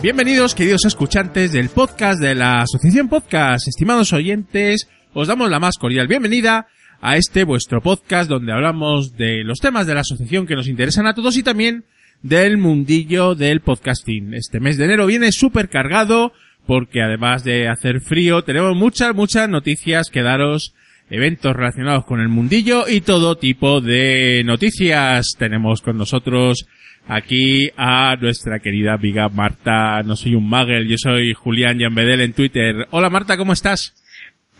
Bienvenidos, queridos escuchantes del podcast de la Asociación Podcast. Estimados oyentes, os damos la más cordial bienvenida a este vuestro podcast donde hablamos de los temas de la asociación que nos interesan a todos y también del mundillo del podcasting. Este mes de enero viene súper cargado porque además de hacer frío tenemos muchas, muchas noticias que daros eventos relacionados con el mundillo y todo tipo de noticias. Tenemos con nosotros aquí a nuestra querida amiga Marta. No soy un magel, yo soy Julián Yambedel en Twitter. Hola Marta, ¿cómo estás?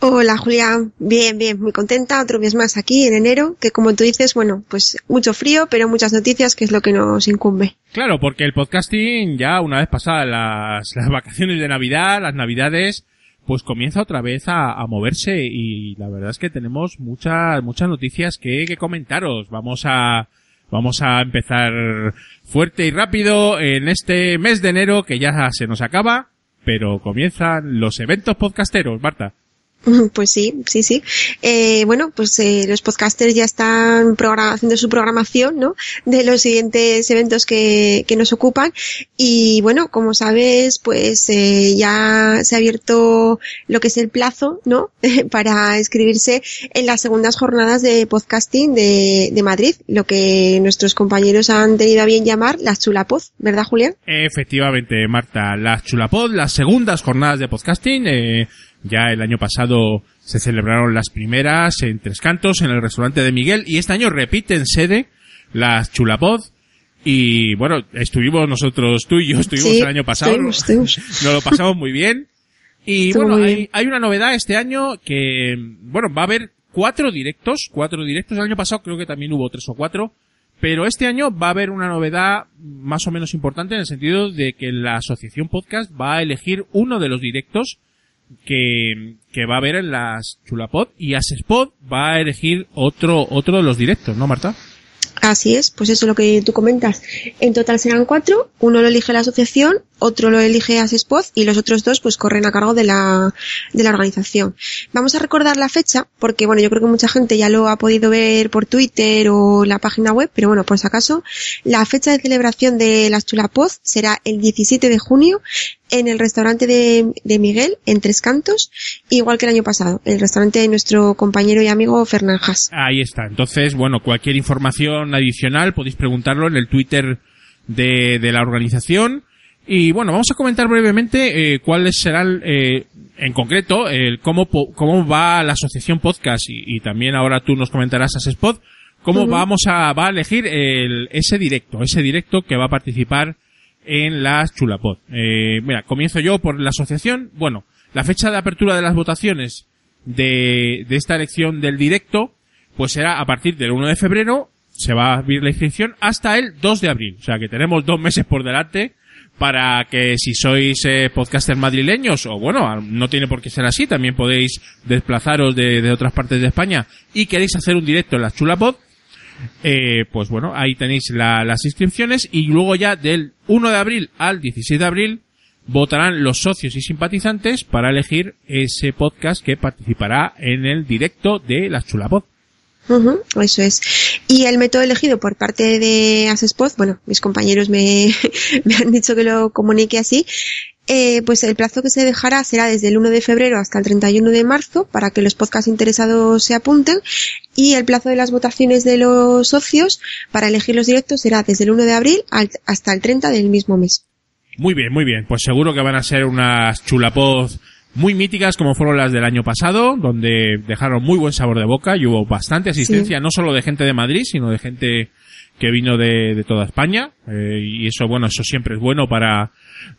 Hola Julián, bien, bien, muy contenta, otro mes más aquí en enero, que como tú dices, bueno, pues mucho frío, pero muchas noticias, que es lo que nos incumbe. Claro, porque el podcasting ya una vez pasadas las, las vacaciones de Navidad, las Navidades, pues comienza otra vez a, moverse y la verdad es que tenemos muchas, muchas noticias que, que comentaros. Vamos a, Vamos a empezar fuerte y rápido en este mes de enero que ya se nos acaba, pero comienzan los eventos podcasteros, Marta. Pues sí, sí, sí. Eh, bueno, pues eh, los podcasters ya están haciendo su programación, ¿no? De los siguientes eventos que, que nos ocupan. Y bueno, como sabes, pues eh, ya se ha abierto lo que es el plazo, ¿no? Para inscribirse en las segundas jornadas de podcasting de, de Madrid, lo que nuestros compañeros han tenido a bien llamar las chulapoz, ¿verdad, Julián? Efectivamente, Marta, las chulapoz, las segundas jornadas de podcasting, eh, ya el año pasado se celebraron las primeras en Tres Cantos, en el restaurante de Miguel, y este año repiten sede las Chulapod. Y bueno, estuvimos nosotros, tú y yo estuvimos sí, el año pasado. Estuvimos, estuvimos. Nos lo pasamos muy bien. Y Estuvo bueno, hay, bien. hay una novedad este año que, bueno, va a haber cuatro directos, cuatro directos. El año pasado creo que también hubo tres o cuatro. Pero este año va a haber una novedad más o menos importante en el sentido de que la asociación podcast va a elegir uno de los directos que, que va a haber en las Chulapod y Asespod va a elegir otro, otro de los directos, ¿no, Marta? Así es, pues eso es lo que tú comentas. En total serán cuatro, uno lo elige la asociación, otro lo elige Asespod y los otros dos pues corren a cargo de la, de la organización. Vamos a recordar la fecha porque bueno, yo creo que mucha gente ya lo ha podido ver por Twitter o la página web, pero bueno, por si acaso, la fecha de celebración de las Chulapod será el 17 de junio en el restaurante de, de Miguel, en Tres Cantos, igual que el año pasado, el restaurante de nuestro compañero y amigo Fernán Haas. Ahí está. Entonces, bueno, cualquier información adicional podéis preguntarlo en el Twitter de, de la organización. Y bueno, vamos a comentar brevemente eh, cuáles serán, eh, en concreto, el cómo, cómo va la asociación podcast y, y también ahora tú nos comentarás a Spot, cómo vamos a, va a elegir el, ese directo, ese directo que va a participar en las Chulapod. Eh, mira, comienzo yo por la asociación. Bueno, la fecha de apertura de las votaciones de, de esta elección del directo, pues será a partir del 1 de febrero, se va a abrir la inscripción hasta el 2 de abril. O sea que tenemos dos meses por delante para que si sois eh, podcasters madrileños, o bueno, no tiene por qué ser así, también podéis desplazaros de, otras partes de España y queréis hacer un directo en la Chulapod, eh, pues bueno, ahí tenéis la- las inscripciones y luego ya del 1 de abril al 16 de abril votarán los socios y simpatizantes para elegir ese podcast que participará en el directo de la Chulapod. Ujú, eso es. Y el método elegido por parte de Asespod, bueno, mis compañeros me, me han dicho que lo comunique así, eh, pues el plazo que se dejará será desde el 1 de febrero hasta el 31 de marzo para que los podcast interesados se apunten y el plazo de las votaciones de los socios para elegir los directos será desde el 1 de abril al- hasta el 30 del mismo mes. Muy bien, muy bien. Pues seguro que van a ser unas Chulapod muy míticas como fueron las del año pasado, donde dejaron muy buen sabor de boca y hubo bastante asistencia, no solo de gente de Madrid, sino de gente que vino de, de toda España. Eh, y eso, bueno, eso siempre es bueno para,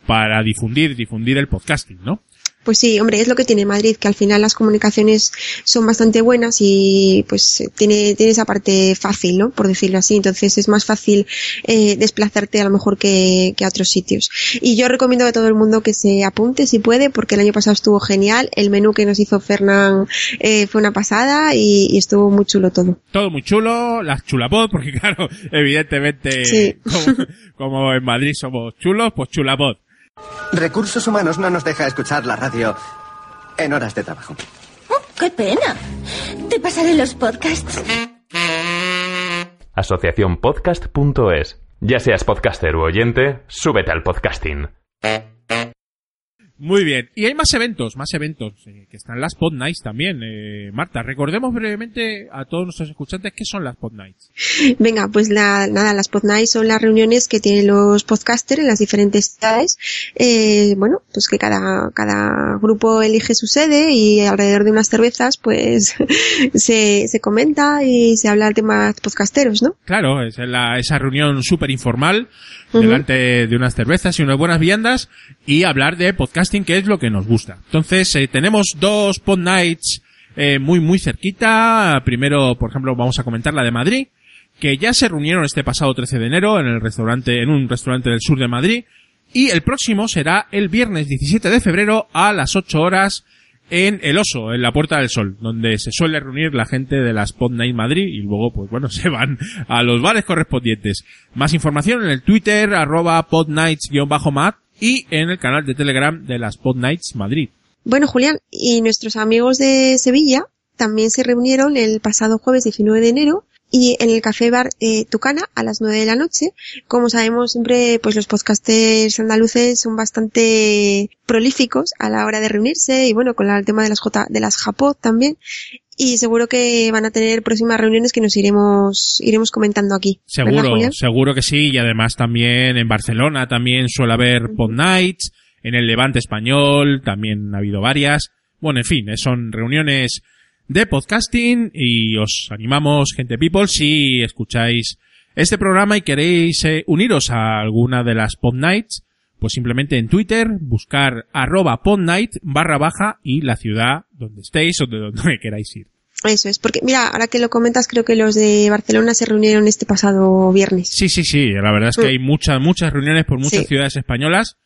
para difundir, difundir el podcasting, ¿no? Pues sí, hombre, es lo que tiene Madrid, que al final las comunicaciones son bastante buenas y pues tiene, tiene esa parte fácil, ¿no? Por decirlo así. Entonces es más fácil eh, desplazarte a lo mejor que, que, a otros sitios. Y yo recomiendo a todo el mundo que se apunte si puede, porque el año pasado estuvo genial. El menú que nos hizo Fernán eh, fue una pasada y, y, estuvo muy chulo todo. Todo muy chulo, las chulapod, porque claro, evidentemente, como, como en Madrid somos chulos, pues chulapod. Recursos Humanos no nos deja escuchar la radio en horas de trabajo. Oh, ¡Qué pena! Te pasaré los podcasts. Asociaciónpodcast.es. Ya seas podcaster u oyente, súbete al podcasting. Muy bien. Y hay más eventos, más eventos, eh, que están las Pod Nights también. Eh, Marta, recordemos brevemente a todos nuestros escuchantes qué son las Pod Nights. Venga, pues la, nada, las Pod Nights son las reuniones que tienen los podcasters en las diferentes ciudades. Eh, bueno, pues que cada, cada grupo elige su sede y alrededor de unas cervezas, pues se, se comenta y se habla de temas podcasteros, ¿no? Claro, es la, esa reunión súper informal, uh -huh. delante de unas cervezas y unas buenas viandas y hablar de podcast que es lo que nos gusta. Entonces, eh, tenemos dos pod nights eh, muy, muy cerquita. Primero, por ejemplo, vamos a comentar la de Madrid, que ya se reunieron este pasado 13 de enero en el restaurante, en un restaurante del sur de Madrid. Y el próximo será el viernes 17 de febrero a las 8 horas en El Oso, en la Puerta del Sol, donde se suele reunir la gente de las Pod Night Madrid y luego, pues bueno, se van a los bares correspondientes. Más información en el Twitter, arroba podnights-mat y en el canal de Telegram de las Pod Nights Madrid. Bueno, Julián, y nuestros amigos de Sevilla también se reunieron el pasado jueves 19 de enero y en el café bar eh, Tucana a las 9 de la noche. Como sabemos siempre, pues los podcasters andaluces son bastante prolíficos a la hora de reunirse y bueno, con el tema de las J, de las también. Y seguro que van a tener próximas reuniones que nos iremos, iremos comentando aquí. Seguro, seguro que sí. Y además también en Barcelona también suele haber Pod Nights. En el Levante Español también ha habido varias. Bueno, en fin, son reuniones de podcasting y os animamos, gente people, si escucháis este programa y queréis eh, uniros a alguna de las Pod Nights, pues simplemente en Twitter buscar arroba podnight barra baja y la ciudad donde estéis o de donde queráis ir. Eso es, porque mira, ahora que lo comentas, creo que los de Barcelona se reunieron este pasado viernes. Sí, sí, sí, la verdad es que hay muchas, muchas reuniones por muchas sí. ciudades españolas.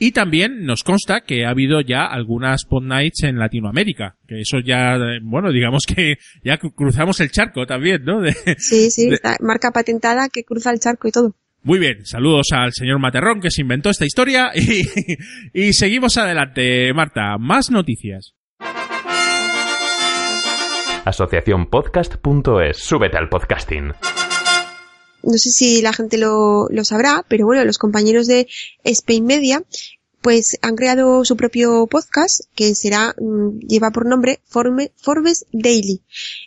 Y también nos consta que ha habido ya algunas Pod Nights en Latinoamérica, que eso ya, bueno, digamos que ya cruzamos el charco también, ¿no? De, sí, sí, de... marca patentada que cruza el charco y todo. Muy bien, saludos al señor Materrón que se inventó esta historia y, y seguimos adelante. Marta, más noticias. Asociaciónpodcast.es. Súbete al podcasting no sé si la gente lo, lo, sabrá, pero bueno, los compañeros de Spain Media pues han creado su propio podcast que será, lleva por nombre Forbes Daily.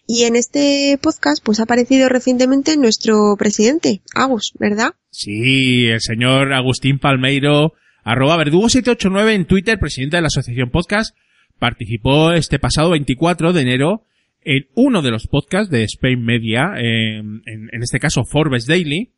Y en este podcast pues ha aparecido recientemente nuestro presidente, Agus, ¿verdad? Sí, el señor Agustín Palmeiro, arroba verdugo789 en Twitter, presidente de la Asociación Podcast, participó este pasado 24 de enero en uno de los podcasts de Spain Media, eh, en, este caso Forbes Daily,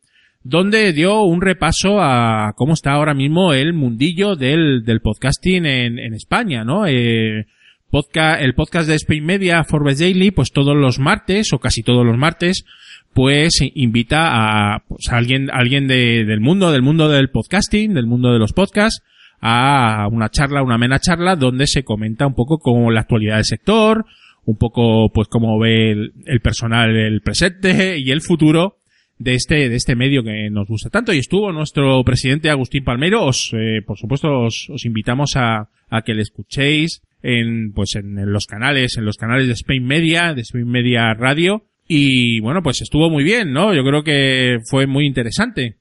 donde dio un repaso a cómo está ahora mismo el mundillo del, del podcasting en, en, España, ¿no? Eh, podcast, el podcast de Spain Media, Forbes Daily, pues todos los martes, o casi todos los martes, pues invita a, pues, a alguien, a alguien de, del mundo, del mundo del podcasting, del mundo de los podcasts, a una charla, una amena charla, donde se comenta un poco como la actualidad del sector, un poco pues cómo ve el, personal el presente y el futuro de este de este medio que nos gusta tanto. Y estuvo nuestro presidente Agustín Palmero os eh, por supuesto os, os invitamos a, a, que le escuchéis en pues en, los canales en los canales de Spain Media de Spain Media Radio. Y bueno pues estuvo muy bien no yo creo que fue muy interesante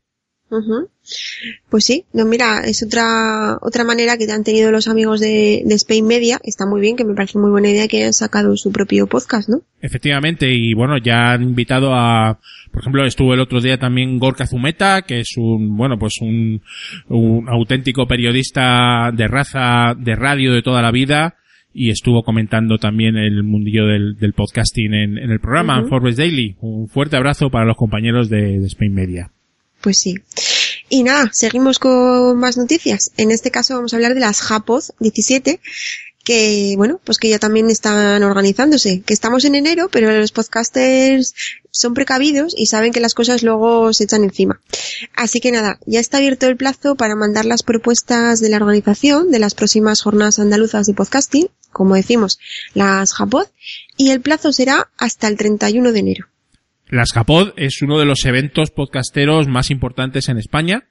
Uh -huh. Pues sí, no, mira, es otra otra manera que han tenido los amigos de, de, Spain Media. Está muy bien, que me parece muy buena idea que hayan sacado su propio podcast, ¿no? Efectivamente, y bueno, ya han invitado a, por ejemplo, estuvo el otro día también Gorka Zumeta, que es un, bueno, pues un, un auténtico periodista de raza, de radio de toda la vida, y estuvo comentando también el mundillo del, del podcasting en, en, el programa, uh -huh. Forbes Daily. Un fuerte abrazo para los compañeros de, de Spain Media. Pues sí. Y nada, seguimos con más noticias. En este caso vamos a hablar de las JAPOZ 17, que bueno, pues que ya también están organizándose, que estamos en enero, pero los podcasters son precavidos y saben que las cosas luego se echan encima. Así que nada, ya está abierto el plazo para mandar las propuestas de la organización de las próximas jornadas andaluzas de podcasting, como decimos, las JAPOD, y el plazo será hasta el 31 de enero. Las JAPOD es uno de los eventos podcasteros más importantes en España,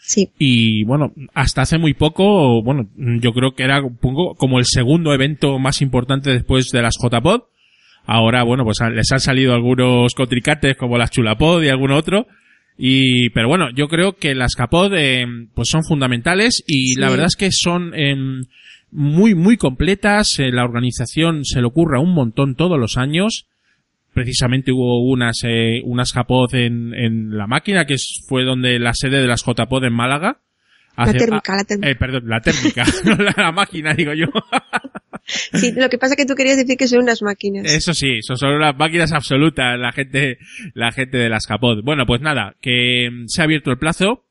Sí. Y bueno, hasta hace muy poco, bueno, yo creo que era como el segundo evento más importante después de las JPod. Ahora, bueno, pues les han salido algunos contrincantes como las Chulapod y algún otro. Y, pero bueno, yo creo que las Capod, eh, pues son fundamentales y Sí. la verdad es que son eh, muy, muy completas. Eh, la organización se le ocurra un montón todos los años. Precisamente hubo unas, eh, unas Japod en, en la máquina, que fue donde la sede de las JPod en Málaga. La térmica, la térmica. eh, perdón, la térmica, no la, la máquina, digo yo. Sí, lo que pasa es que tú querías decir que son unas máquinas. Eso sí, son son unas máquinas absolutas, la gente, la gente de las Japod. Bueno, pues nada, que mm, se ha abierto el plazo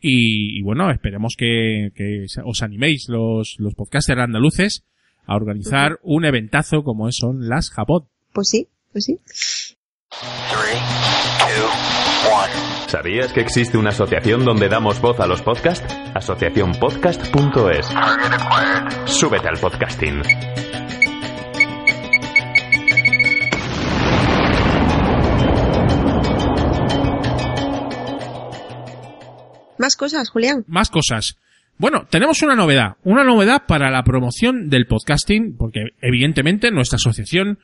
y, y bueno, esperemos que, que os animéis los, los podcasters andaluces a organizar un eventazo como son las Japod. Pues sí, pues sí. ¿Sabías que existe una asociación donde damos voz a los podcasts? Asociacionpodcast.es. Súbete al podcasting. Más cosas, Julián. Más cosas. Bueno, tenemos una novedad, una novedad para la promoción del podcasting, porque evidentemente nuestra asociación,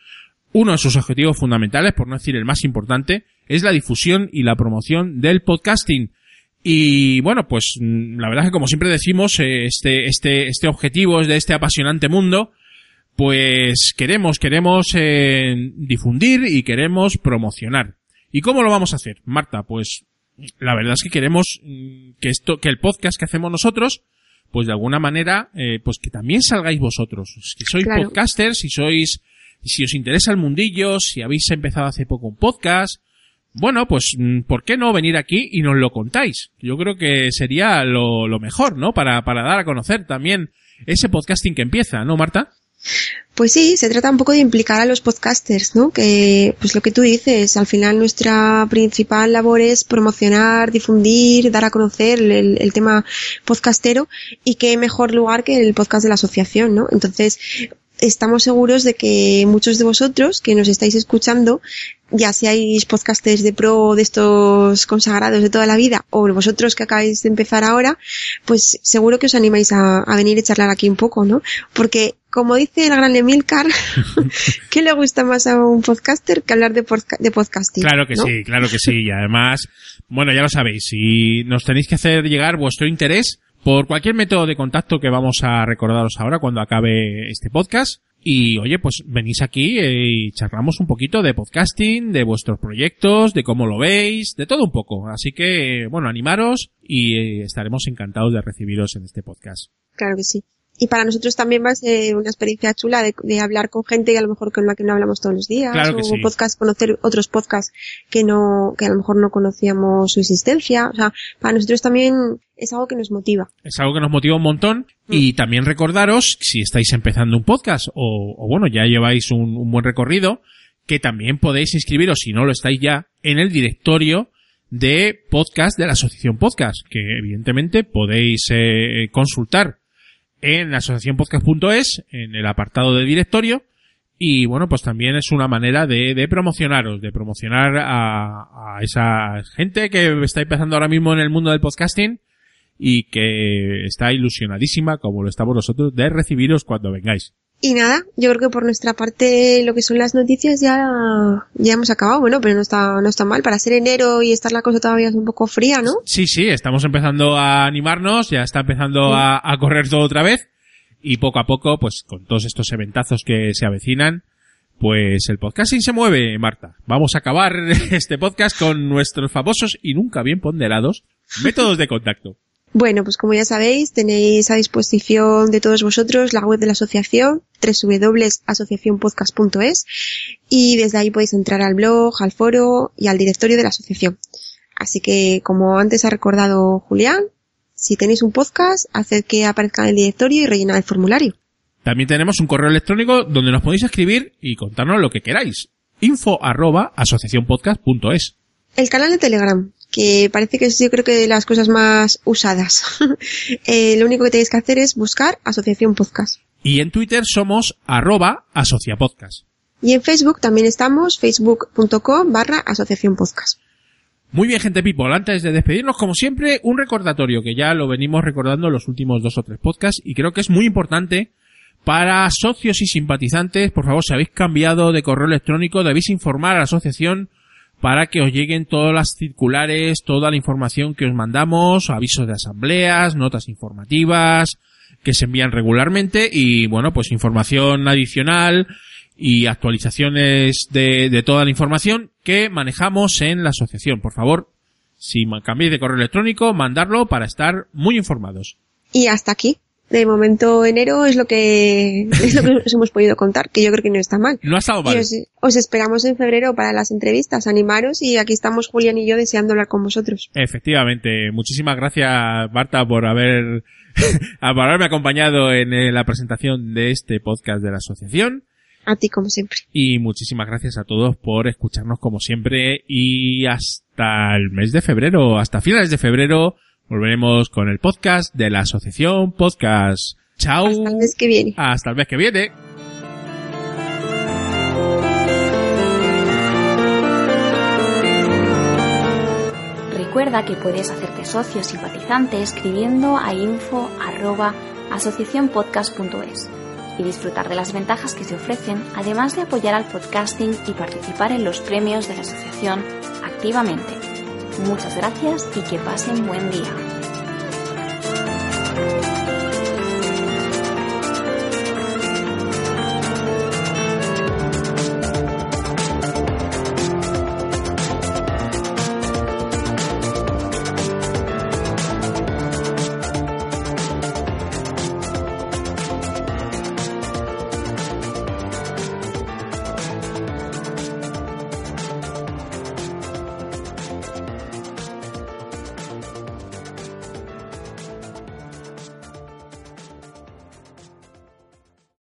uno de sus objetivos fundamentales, por no decir el más importante, es la difusión y la promoción del podcasting. Y bueno, pues mm, la verdad es que como siempre decimos, eh, este, este, este objetivo es de este apasionante mundo, pues queremos, queremos eh, difundir y queremos promocionar. ¿Y cómo lo vamos a hacer? Marta, pues la verdad es que queremos mm, que esto, que el podcast que hacemos nosotros, pues de alguna manera, eh, pues que también salgáis vosotros. Si sois Claro. podcasters, si sois, si os interesa el mundillo, si habéis empezado hace poco un podcast, bueno, pues, mm, ¿por qué no venir aquí y nos lo contáis? Yo creo que sería lo, mejor, ¿no? Para, para dar a conocer también ese podcasting que empieza, ¿no, Marta? Pues sí, se trata un poco de implicar a los podcasters, ¿no? Que, pues lo que tú dices, al final nuestra principal labor es promocionar, difundir, dar a conocer el tema podcastero y qué mejor lugar que el podcast de la asociación, ¿no? Entonces, estamos seguros de que muchos de vosotros que nos estáis escuchando, ya seáis podcasters de pro de estos consagrados de toda la vida o vosotros que acabáis de empezar ahora, pues seguro que os animáis a, a venir y charlar aquí un poco, ¿no? Porque como dice el gran Emilcar, ¿qué le gusta más a un podcaster que hablar de, podca- de podcasting? Claro que ¿no? sí, claro que sí. Y además, bueno, ya lo sabéis, si nos tenéis que hacer llegar vuestro interés por cualquier método de contacto que vamos a recordaros ahora cuando acabe este podcast. Y oye, pues venís aquí eh, y charlamos un poquito de podcasting, de vuestros proyectos, de cómo lo veis, de todo un poco. Así que, bueno, animaros y eh, estaremos encantados de recibiros en este podcast. Claro que sí. Y para nosotros también va a ser una experiencia chula de, de hablar con gente que a lo mejor con la que no hablamos todos los días. Claro o sí. podcast, conocer otros podcasts que no, que a lo mejor no conocíamos su existencia. O sea, para nosotros también es algo que nos motiva. es algo que nos motiva un montón y también recordaros si estáis empezando un podcast o, o bueno ya lleváis un, un buen recorrido que también podéis inscribiros si no lo estáis ya en el directorio de podcast de la asociación podcast que evidentemente podéis eh, consultar en asociacionpodcast.es en el apartado de directorio y bueno pues también es una manera de, de promocionaros de promocionar a, a esa gente que está empezando ahora mismo en el mundo del podcasting y que está ilusionadísima, como lo estamos nosotros, de recibiros cuando vengáis. Y nada, yo creo que por nuestra parte lo que son las noticias ya, ya hemos acabado, bueno, pero no está, no está mal. Para ser enero y estar la cosa todavía es un poco fría, ¿no? Sí, sí, estamos empezando a animarnos, ya está empezando a, a correr todo otra vez y poco a poco, pues con todos estos eventazos que se avecinan, pues el podcasting se mueve, Marta. Vamos a acabar este podcast con nuestros famosos y nunca bien ponderados métodos de contacto. Bueno, pues como ya sabéis, tenéis a disposición de todos vosotros la web de la asociación, www.asociacionpodcast.es, y desde ahí podéis entrar al blog, al foro y al directorio de la asociación. Así que, como antes ha recordado Julián, si tenéis un podcast, haced que aparezca en el directorio y rellenad el formulario. También tenemos un correo electrónico donde nos podéis escribir y contarnos lo que queráis. info arroba asociacionpodcast.es El canal de Telegram, que parece que es yo creo que de las cosas más usadas. eh, lo único que tenéis que hacer es buscar Asociación Podcast. Y en Twitter somos arroba asociapodcast. Y en Facebook también estamos, facebook.com barra Asociación Podcast. Muy bien, gente people. Antes de despedirnos, como siempre, un recordatorio que ya lo venimos recordando en los últimos dos o tres podcasts y creo que es muy importante para socios y simpatizantes. Por favor, si habéis cambiado de correo electrónico, debéis informar a la asociación para que os lleguen todas las circulares, toda la información que os mandamos, avisos de asambleas, notas informativas que se envían regularmente y bueno, pues información adicional y actualizaciones de, de toda la información que manejamos en la asociación. Por favor, si cambiéis de correo electrónico, mandarlo para estar muy informados. Y hasta aquí. De momento enero es lo que es lo que os hemos podido contar, que yo creo que no está mal. No ha estado mal. Y os, os esperamos en febrero para las entrevistas, animaros y aquí estamos Julián y yo deseando hablar con vosotros. Efectivamente. Muchísimas gracias, Marta, por haber, por haberme acompañado en la presentación de este podcast de la asociación. A ti como siempre. Y muchísimas gracias a todos por escucharnos como siempre y hasta el mes de febrero, hasta finales de febrero, volveremos con el podcast de la asociación Podcast. Chao. Hasta el mes que viene. Hasta el mes que viene. Recuerda que puedes hacerte socio simpatizante escribiendo a info arroba asociacionpodcast.es y disfrutar de las ventajas que se ofrecen, además de apoyar al podcasting y participar en los premios de la asociación activamente. Muchas gracias y que pasen buen día.